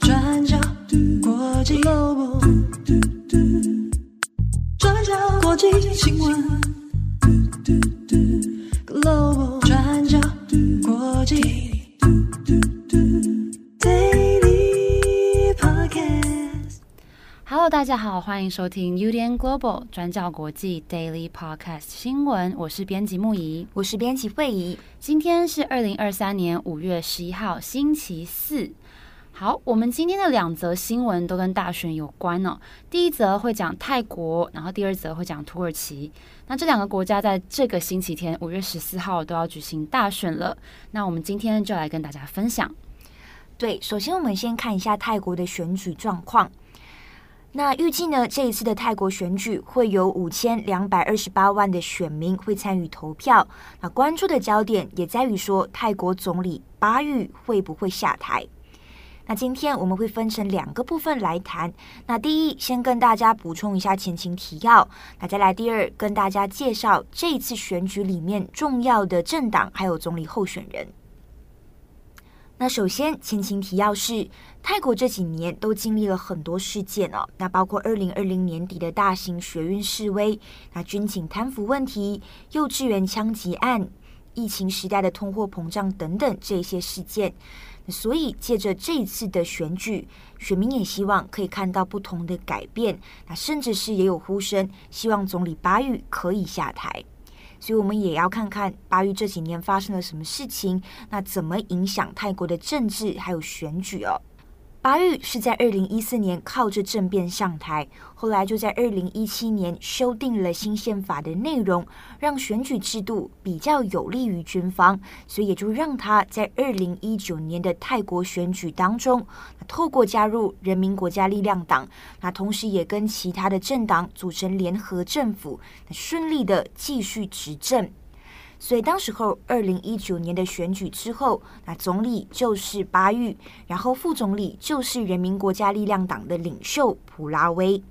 转角国际转角国际新闻。Hello，大家好，欢迎收听 UDN Global 转角国际 Daily Podcast 新闻。我是编辑木仪，我是编辑惠仪。今天是二零二三年五月十一号，星期四。好，我们今天的两则新闻都跟大选有关哦。第一则会讲泰国，然后第二则会讲土耳其。那这两个国家在这个星期天，五月十四号都要举行大选了。那我们今天就来跟大家分享。对，首先我们先看一下泰国的选举状况。那预计呢，这一次的泰国选举会有五千两百二十八万的选民会参与投票。那关注的焦点也在于说，泰国总理巴育会不会下台？那今天我们会分成两个部分来谈。那第一，先跟大家补充一下前情提要。那再来第二，跟大家介绍这一次选举里面重要的政党还有总理候选人。那首先前情提要是，泰国这几年都经历了很多事件哦。那包括二零二零年底的大型学运示威，那军警贪腐问题、幼稚园枪击案、疫情时代的通货膨胀等等这些事件。所以，借着这一次的选举，选民也希望可以看到不同的改变。那甚至是也有呼声，希望总理巴育可以下台。所以，我们也要看看巴育这几年发生了什么事情，那怎么影响泰国的政治还有选举哦。巴育是在二零一四年靠着政变上台，后来就在二零一七年修订了新宪法的内容，让选举制度比较有利于军方，所以也就让他在二零一九年的泰国选举当中，透过加入人民国家力量党，那同时也跟其他的政党组成联合政府，顺利的继续执政。所以当时候，二零一九年的选举之后，那总理就是巴育，然后副总理就是人民国家力量党的领袖普拉威。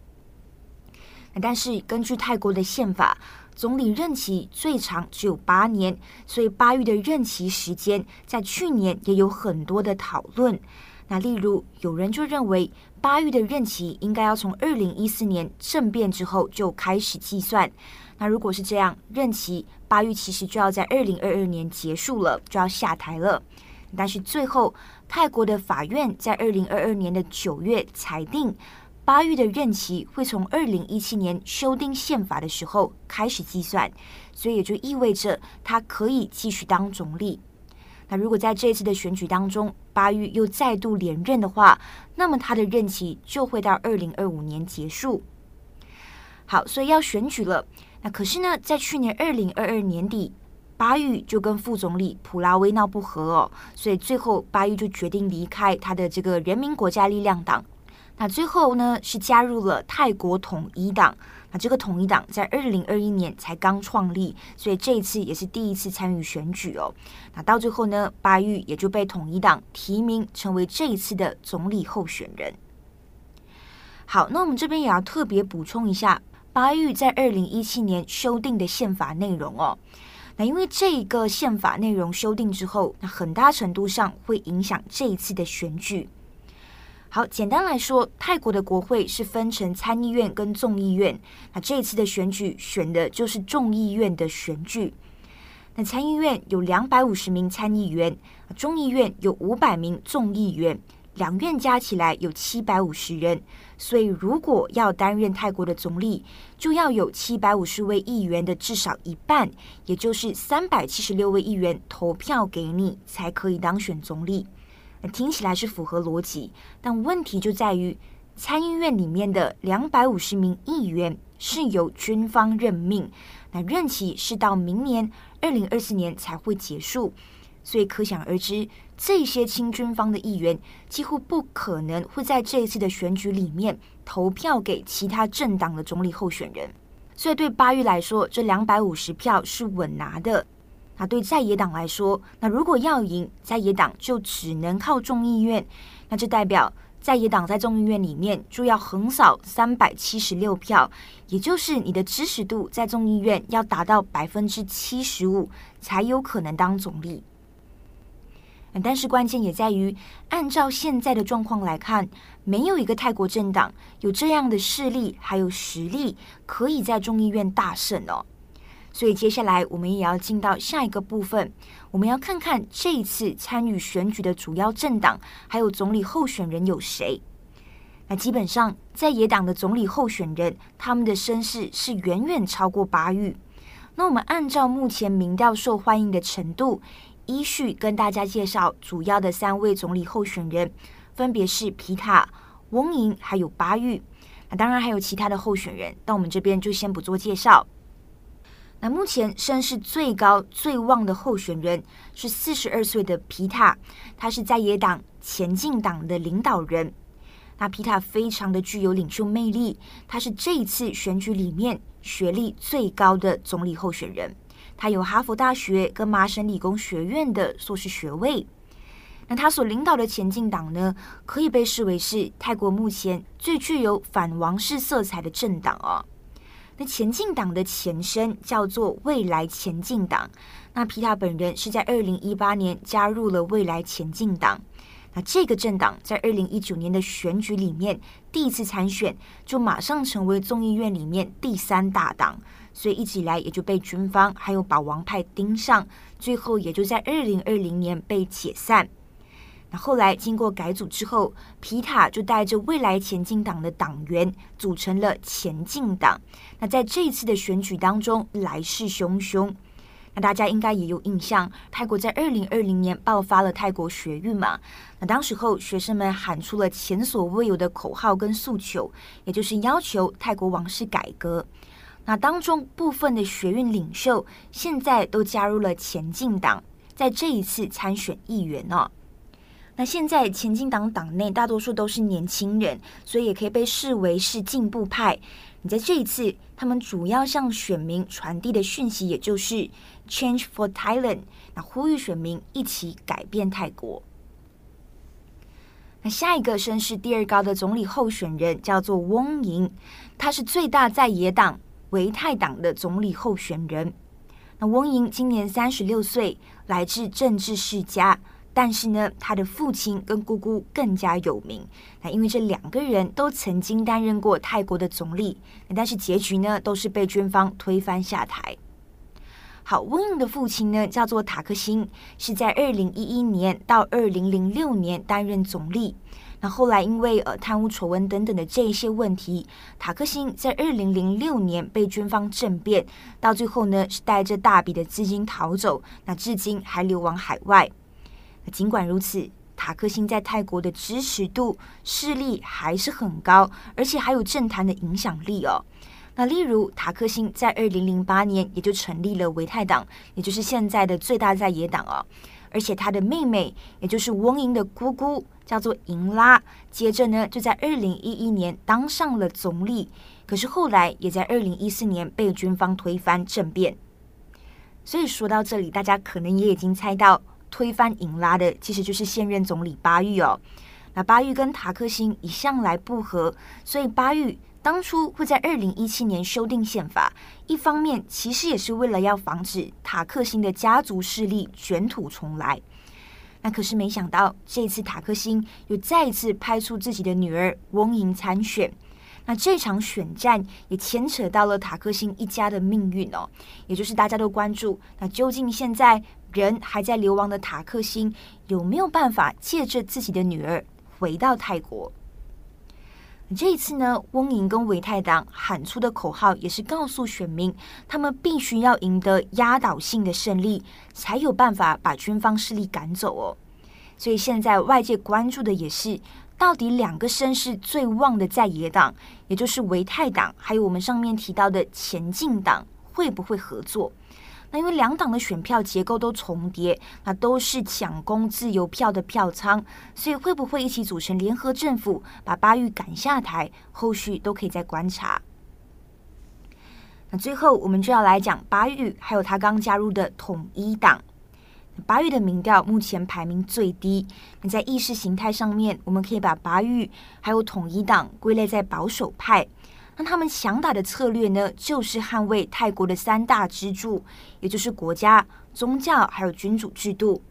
那但是根据泰国的宪法，总理任期最长只有八年，所以巴育的任期时间在去年也有很多的讨论。那例如有人就认为，巴育的任期应该要从二零一四年政变之后就开始计算。那如果是这样，任期巴育其实就要在二零二二年结束了，就要下台了。但是最后，泰国的法院在二零二二年的九月裁定，巴育的任期会从二零一七年修订宪法的时候开始计算，所以也就意味着他可以继续当总理。那如果在这次的选举当中，巴育又再度连任的话，那么他的任期就会到二零二五年结束。好，所以要选举了。那可是呢，在去年二零二二年底，巴育就跟副总理普拉威闹不和哦，所以最后巴育就决定离开他的这个人民国家力量党。那最后呢，是加入了泰国统一党。那这个统一党在二零二一年才刚创立，所以这一次也是第一次参与选举哦。那到最后呢，巴育也就被统一党提名成为这一次的总理候选人。好，那我们这边也要特别补充一下。巴育在二零一七年修订的宪法内容哦，那因为这一个宪法内容修订之后，那很大程度上会影响这一次的选举。好，简单来说，泰国的国会是分成参议院跟众议院，那这一次的选举选的就是众议院的选举。那参议院有两百五十名参议员，众议院有五百名众议员。两院加起来有七百五十人，所以如果要担任泰国的总理，就要有七百五十位议员的至少一半，也就是三百七十六位议员投票给你，才可以当选总理。那听起来是符合逻辑，但问题就在于参议院里面的两百五十名议员是由军方任命，那任期是到明年二零二四年才会结束。所以可想而知，这些亲军方的议员几乎不可能会在这一次的选举里面投票给其他政党的总理候选人。所以对巴育来说，这两百五十票是稳拿的。那对在野党来说，那如果要赢，在野党就只能靠众议院。那这代表在野党在众议院里面就要横扫三百七十六票，也就是你的支持度在众议院要达到百分之七十五，才有可能当总理。但是关键也在于，按照现在的状况来看，没有一个泰国政党有这样的势力还有实力，可以在众议院大胜哦。所以接下来我们也要进到下一个部分，我们要看看这一次参与选举的主要政党还有总理候选人有谁。那基本上在野党的总理候选人，他们的声势是远远超过巴育。那我们按照目前民调受欢迎的程度，依序跟大家介绍主要的三位总理候选人，分别是皮塔、翁银还有巴育。那当然还有其他的候选人，但我们这边就先不做介绍。那目前声势最高、最旺的候选人是四十二岁的皮塔，他是在野党前进党的领导人。那皮塔非常的具有领袖魅力，他是这一次选举里面学历最高的总理候选人。他有哈佛大学跟麻省理工学院的硕士学位。那他所领导的前进党呢，可以被视为是泰国目前最具有反王室色彩的政党哦。那前进党的前身叫做未来前进党。那皮塔本人是在二零一八年加入了未来前进党。那这个政党在二零一九年的选举里面第一次参选，就马上成为众议院里面第三大党。所以一直以来也就被军方还有保王派盯上，最后也就在二零二零年被解散。那后来经过改组之后，皮塔就带着未来前进党的党员组成了前进党。那在这一次的选举当中来势汹汹。那大家应该也有印象，泰国在二零二零年爆发了泰国学运嘛？那当时候学生们喊出了前所未有的口号跟诉求，也就是要求泰国王室改革。那当中部分的学运领袖现在都加入了前进党，在这一次参选议员哦。那现在前进党党内大多数都是年轻人，所以也可以被视为是进步派。你在这一次，他们主要向选民传递的讯息，也就是 Change for Thailand，那呼吁选民一起改变泰国。那下一个声势第二高的总理候选人叫做翁银，他是最大在野党。维泰党的总理候选人，那翁银今年三十六岁，来自政治世家，但是呢，他的父亲跟姑姑更加有名。那因为这两个人都曾经担任过泰国的总理，但是结局呢，都是被军方推翻下台。好，翁银的父亲呢，叫做塔克辛，是在二零一一年到二零零六年担任总理。那后来因为呃贪污丑闻等等的这一些问题，塔克辛在二零零六年被军方政变，到最后呢是带着大笔的资金逃走，那至今还流亡海外。那尽管如此，塔克辛在泰国的支持度势力还是很高，而且还有政坛的影响力哦。那例如塔克辛在二零零八年也就成立了维泰党，也就是现在的最大在野党哦。而且他的妹妹，也就是翁银的姑姑，叫做银拉，接着呢就在二零一一年当上了总理，可是后来也在二零一四年被军方推翻政变。所以说到这里，大家可能也已经猜到，推翻银拉的其实就是现任总理巴育哦。那巴育跟塔克辛一向来不和，所以巴育。当初会在二零一七年修订宪法，一方面其实也是为了要防止塔克辛的家族势力卷土重来。那可是没想到，这次塔克辛又再一次派出自己的女儿翁莹参选。那这场选战也牵扯到了塔克辛一家的命运哦，也就是大家都关注，那究竟现在人还在流亡的塔克辛有没有办法借着自己的女儿回到泰国？这一次呢，翁银跟维泰党喊出的口号也是告诉选民，他们必须要赢得压倒性的胜利，才有办法把军方势力赶走哦。所以现在外界关注的也是，到底两个声势最旺的在野党，也就是维泰党，还有我们上面提到的前进党，会不会合作？那因为两党的选票结构都重叠，那都是抢攻自由票的票仓，所以会不会一起组成联合政府，把巴育赶下台？后续都可以再观察。那最后我们就要来讲巴育，还有他刚加入的统一党。巴育的民调目前排名最低。那在意识形态上面，我们可以把巴育还有统一党归类在保守派。那他们想打的策略呢，就是捍卫泰国的三大支柱，也就是国家、宗教还有君主制度。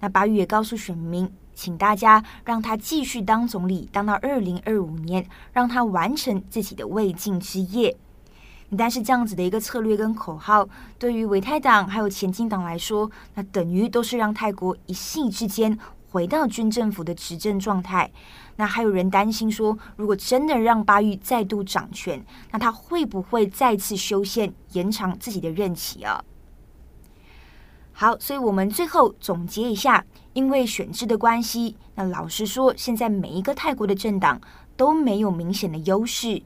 那巴育也告诉选民，请大家让他继续当总理，当到二零二五年，让他完成自己的未竟之业。但是这样子的一个策略跟口号，对于维泰党还有前进党来说，那等于都是让泰国一夕之间回到军政府的执政状态。那还有人担心说，如果真的让巴育再度掌权，那他会不会再次修宪延长自己的任期啊？好，所以我们最后总结一下，因为选制的关系，那老实说，现在每一个泰国的政党都没有明显的优势。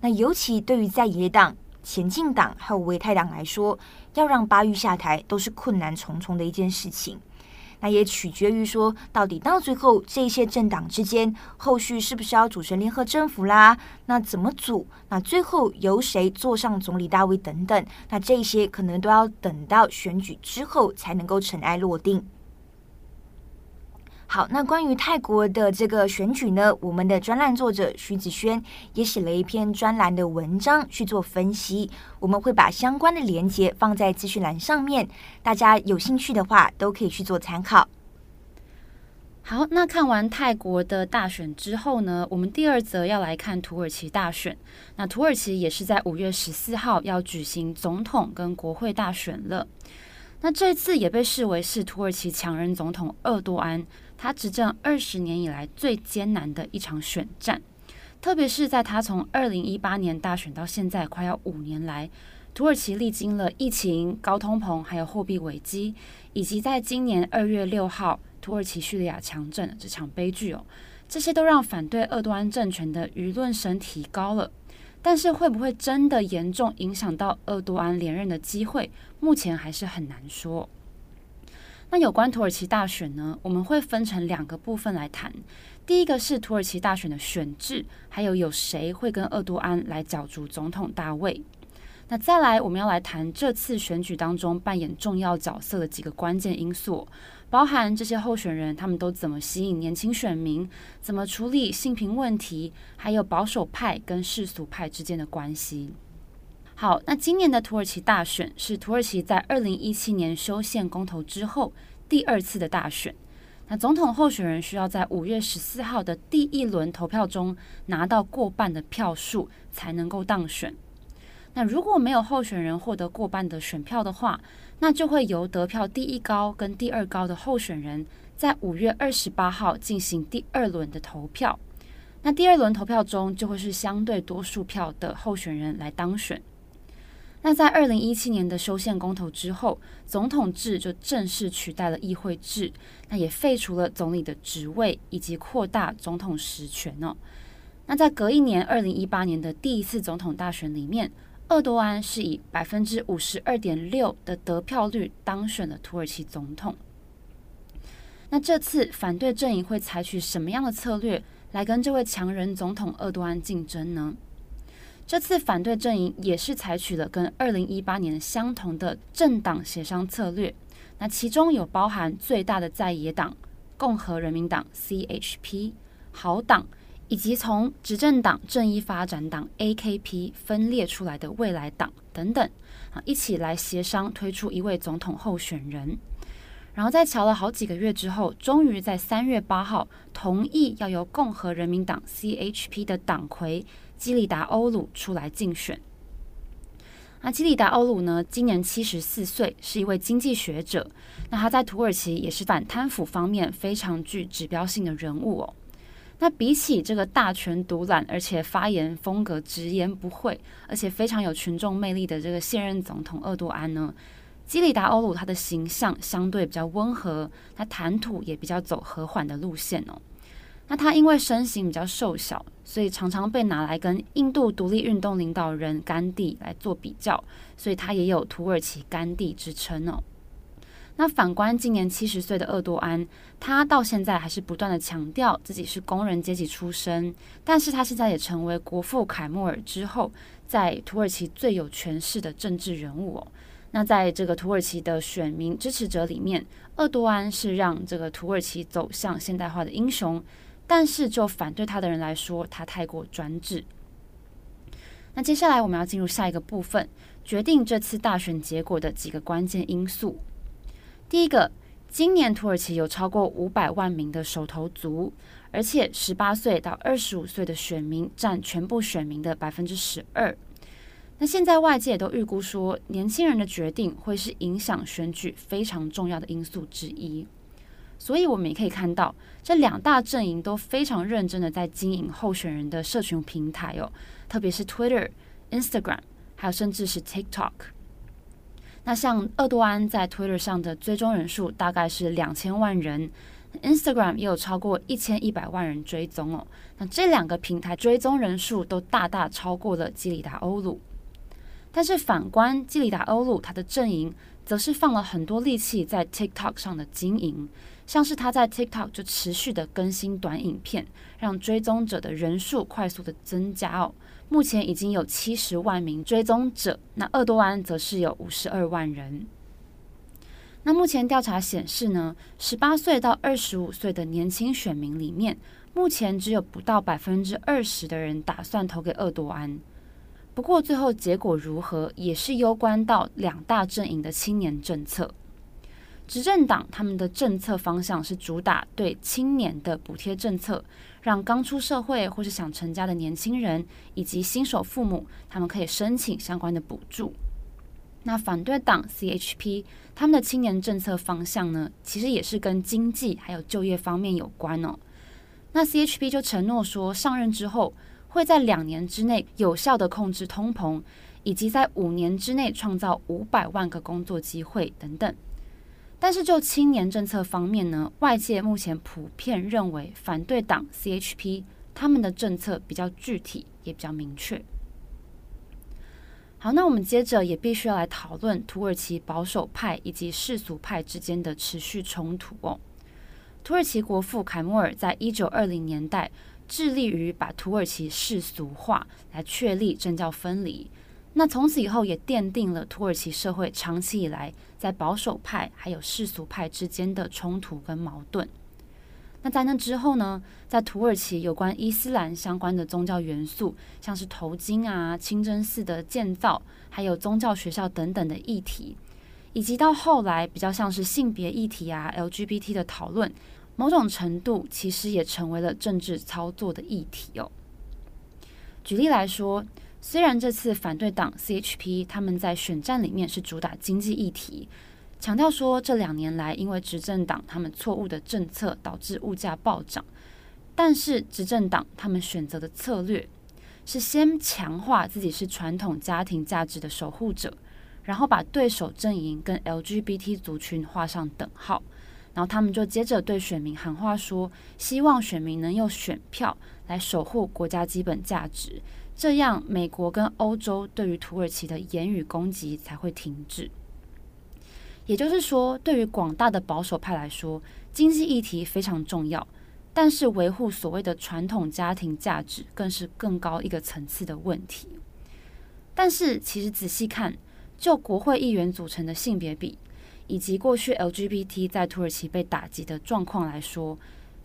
那尤其对于在野党、前进党还有维泰党来说，要让巴育下台都是困难重重的一件事情。那也取决于说，到底到最后这些政党之间后续是不是要组成联合政府啦？那怎么组？那最后由谁坐上总理大位等等？那这些可能都要等到选举之后才能够尘埃落定。好，那关于泰国的这个选举呢，我们的专栏作者徐子轩也写了一篇专栏的文章去做分析，我们会把相关的连接放在资讯栏上面，大家有兴趣的话都可以去做参考。好，那看完泰国的大选之后呢，我们第二则要来看土耳其大选。那土耳其也是在五月十四号要举行总统跟国会大选了。那这次也被视为是土耳其强人总统厄多安。他执政二十年以来最艰难的一场选战，特别是在他从二零一八年大选到现在快要五年来，土耳其历经了疫情、高通膨，还有货币危机，以及在今年二月六号土耳其叙利亚强震的这场悲剧哦，这些都让反对厄多安政权的舆论声提高了。但是会不会真的严重影响到厄多安连任的机会，目前还是很难说。那有关土耳其大选呢，我们会分成两个部分来谈。第一个是土耳其大选的选制，还有有谁会跟厄多安来角逐总统大位。那再来，我们要来谈这次选举当中扮演重要角色的几个关键因素，包含这些候选人他们都怎么吸引年轻选民，怎么处理性平问题，还有保守派跟世俗派之间的关系。好，那今年的土耳其大选是土耳其在二零一七年修宪公投之后第二次的大选。那总统候选人需要在五月十四号的第一轮投票中拿到过半的票数才能够当选。那如果没有候选人获得过半的选票的话，那就会由得票第一高跟第二高的候选人在五月二十八号进行第二轮的投票。那第二轮投票中就会是相对多数票的候选人来当选。那在二零一七年的修宪公投之后，总统制就正式取代了议会制，那也废除了总理的职位，以及扩大总统实权哦。那在隔一年二零一八年的第一次总统大选里面，厄多安是以百分之五十二点六的得票率当选了土耳其总统。那这次反对阵营会采取什么样的策略来跟这位强人总统厄多安竞争呢？这次反对阵营也是采取了跟二零一八年相同的政党协商策略，那其中有包含最大的在野党共和人民党 （CHP）、好党，以及从执政党正义发展党 （AKP） 分裂出来的未来党等等，啊，一起来协商推出一位总统候选人。然后在瞧了好几个月之后，终于在三月八号同意要由共和人民党 （CHP） 的党魁。基里达欧鲁出来竞选。那基里达欧鲁呢？今年七十四岁，是一位经济学者。那他在土耳其也是反贪腐方面非常具指标性的人物哦。那比起这个大权独揽，而且发言风格直言不讳，而且非常有群众魅力的这个现任总统厄多安呢，基里达欧鲁他的形象相对比较温和，他谈吐也比较走和缓的路线哦。那他因为身形比较瘦小，所以常常被拿来跟印度独立运动领导人甘地来做比较，所以他也有土耳其甘地之称哦。那反观今年七十岁的厄多安，他到现在还是不断的强调自己是工人阶级出身，但是他现在也成为国父凯末尔之后，在土耳其最有权势的政治人物哦。那在这个土耳其的选民支持者里面，厄多安是让这个土耳其走向现代化的英雄。但是，就反对他的人来说，他太过专制。那接下来我们要进入下一个部分，决定这次大选结果的几个关键因素。第一个，今年土耳其有超过五百万名的手头族，而且十八岁到二十五岁的选民占全部选民的百分之十二。那现在外界都预估说，年轻人的决定会是影响选举非常重要的因素之一。所以我们也可以看到，这两大阵营都非常认真的在经营候选人的社群平台哦，特别是 Twitter、Instagram，还有甚至是 TikTok。那像厄多安在 Twitter 上的追踪人数大概是两千万人，Instagram 也有超过一千一百万人追踪哦。那这两个平台追踪人数都大大超过了基里达欧鲁。但是反观基里达欧鲁，他的阵营则是放了很多力气在 TikTok 上的经营，像是他在 TikTok 就持续的更新短影片，让追踪者的人数快速的增加哦。目前已经有七十万名追踪者，那厄多安则是有五十二万人。那目前调查显示呢，十八岁到二十五岁的年轻选民里面，目前只有不到百分之二十的人打算投给厄多安。不过最后结果如何，也是攸关到两大阵营的青年政策。执政党他们的政策方向是主打对青年的补贴政策。让刚出社会或是想成家的年轻人以及新手父母，他们可以申请相关的补助。那反对党 CHP 他们的青年政策方向呢，其实也是跟经济还有就业方面有关哦。那 CHP 就承诺说，上任之后会在两年之内有效地控制通膨，以及在五年之内创造五百万个工作机会等等。但是就青年政策方面呢，外界目前普遍认为反对党 CHP 他们的政策比较具体，也比较明确。好，那我们接着也必须要来讨论土耳其保守派以及世俗派之间的持续冲突哦。土耳其国父凯末尔在一九二零年代致力于把土耳其世俗化，来确立政教分离。那从此以后也奠定了土耳其社会长期以来在保守派还有世俗派之间的冲突跟矛盾。那在那之后呢，在土耳其有关伊斯兰相关的宗教元素，像是头巾啊、清真寺的建造，还有宗教学校等等的议题，以及到后来比较像是性别议题啊、LGBT 的讨论，某种程度其实也成为了政治操作的议题哦。举例来说。虽然这次反对党 CHP 他们在选战里面是主打经济议题，强调说这两年来因为执政党他们错误的政策导致物价暴涨，但是执政党他们选择的策略是先强化自己是传统家庭价值的守护者，然后把对手阵营跟 LGBT 族群画上等号，然后他们就接着对选民喊话说，希望选民能用选票来守护国家基本价值。这样，美国跟欧洲对于土耳其的言语攻击才会停止。也就是说，对于广大的保守派来说，经济议题非常重要，但是维护所谓的传统家庭价值更是更高一个层次的问题。但是，其实仔细看，就国会议员组成的性别比，以及过去 LGBT 在土耳其被打击的状况来说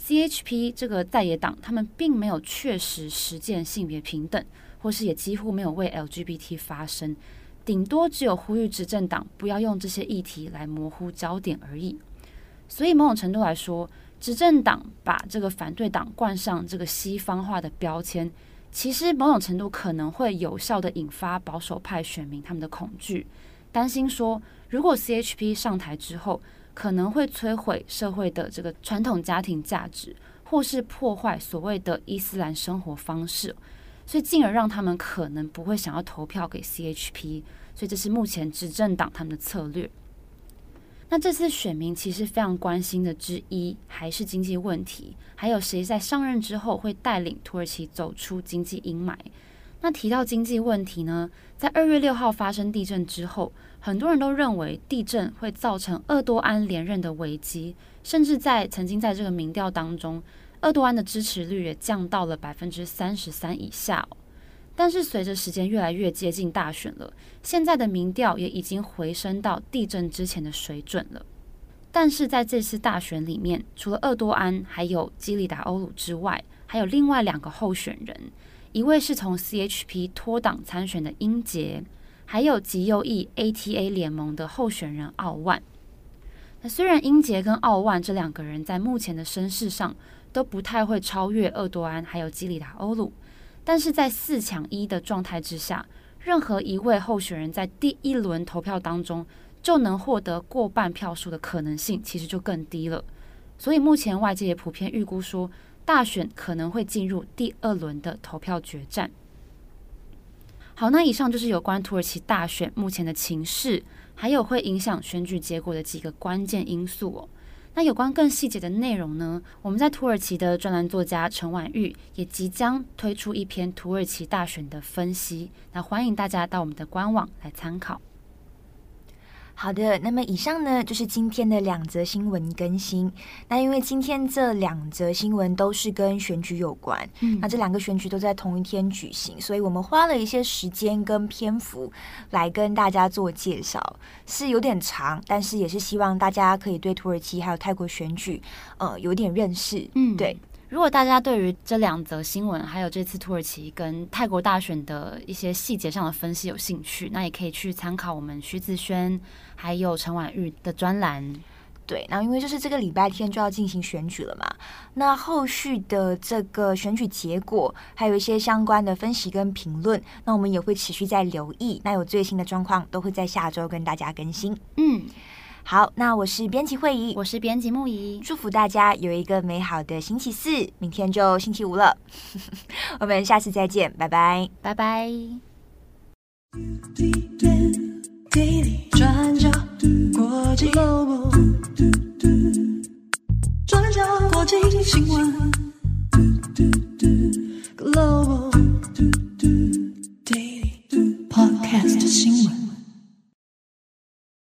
，CHP 这个在野党，他们并没有确实实践性别平等。或是也几乎没有为 LGBT 发声，顶多只有呼吁执政党不要用这些议题来模糊焦点而已。所以某种程度来说，执政党把这个反对党冠上这个西方化的标签，其实某种程度可能会有效地引发保守派选民他们的恐惧，担心说如果 CHP 上台之后，可能会摧毁社会的这个传统家庭价值，或是破坏所谓的伊斯兰生活方式。所以，进而让他们可能不会想要投票给 CHP，所以这是目前执政党他们的策略。那这次选民其实非常关心的之一，还是经济问题，还有谁在上任之后会带领土耳其走出经济阴霾。那提到经济问题呢，在二月六号发生地震之后，很多人都认为地震会造成厄多安连任的危机，甚至在曾经在这个民调当中。厄多安的支持率也降到了百分之三十三以下哦，但是随着时间越来越接近大选了，现在的民调也已经回升到地震之前的水准了。但是在这次大选里面，除了厄多安还有基里达欧鲁之外，还有另外两个候选人，一位是从 CHP 脱党参选的英杰，还有极右翼 ATA 联盟的候选人奥万。那虽然英杰跟奥万这两个人在目前的声势上都不太会超越厄多安还有基里达欧鲁，但是在四抢一的状态之下，任何一位候选人在第一轮投票当中就能获得过半票数的可能性其实就更低了。所以目前外界也普遍预估说，大选可能会进入第二轮的投票决战。好，那以上就是有关土耳其大选目前的情势，还有会影响选举结果的几个关键因素哦。那有关更细节的内容呢，我们在土耳其的专栏作家陈婉玉也即将推出一篇土耳其大选的分析，那欢迎大家到我们的官网来参考。好的，那么以上呢就是今天的两则新闻更新。那因为今天这两则新闻都是跟选举有关，嗯，那这两个选举都在同一天举行，所以我们花了一些时间跟篇幅来跟大家做介绍，是有点长，但是也是希望大家可以对土耳其还有泰国选举，呃，有点认识，嗯，对。如果大家对于这两则新闻，还有这次土耳其跟泰国大选的一些细节上的分析有兴趣，那也可以去参考我们徐子轩还有陈婉玉的专栏。对，然后因为就是这个礼拜天就要进行选举了嘛，那后续的这个选举结果，还有一些相关的分析跟评论，那我们也会持续在留意。那有最新的状况，都会在下周跟大家更新。嗯。好，那我是编辑慧怡，我是编辑木仪，祝福大家有一个美好的星期四，明天就星期五了，我们下次再见，拜拜，拜拜。转角国际新闻，Global Podcast 新闻。